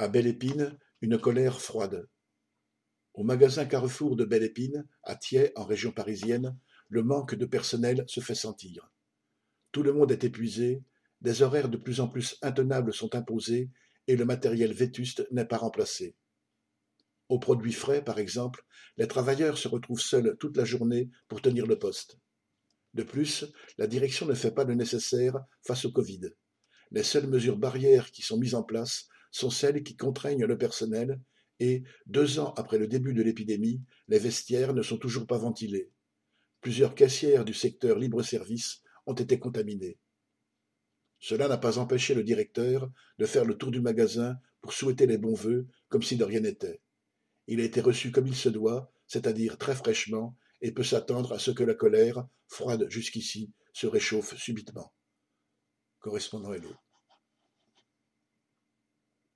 À Belle-Épine, une colère froide. Au magasin Carrefour de Belle-Épine, à Thiais, en région parisienne, le manque de personnel se fait sentir. Tout le monde est épuisé, des horaires de plus en plus intenables sont imposés et le matériel vétuste n'est pas remplacé. Aux produits frais, par exemple, les travailleurs se retrouvent seuls toute la journée pour tenir le poste. De plus, la direction ne fait pas le nécessaire face au Covid. Les seules mesures barrières qui sont mises en place sont celles qui contraignent le personnel et, deux ans après le début de l'épidémie, les vestiaires ne sont toujours pas ventilés. Plusieurs caissières du secteur libre-service ont été contaminées. Cela n'a pas empêché le directeur de faire le tour du magasin pour souhaiter les bons vœux comme si de rien n'était. Il a été reçu comme il se doit, c'est-à-dire très fraîchement, et peut s'attendre à ce que la colère, froide jusqu'ici, se réchauffe subitement. Correspondant Hello.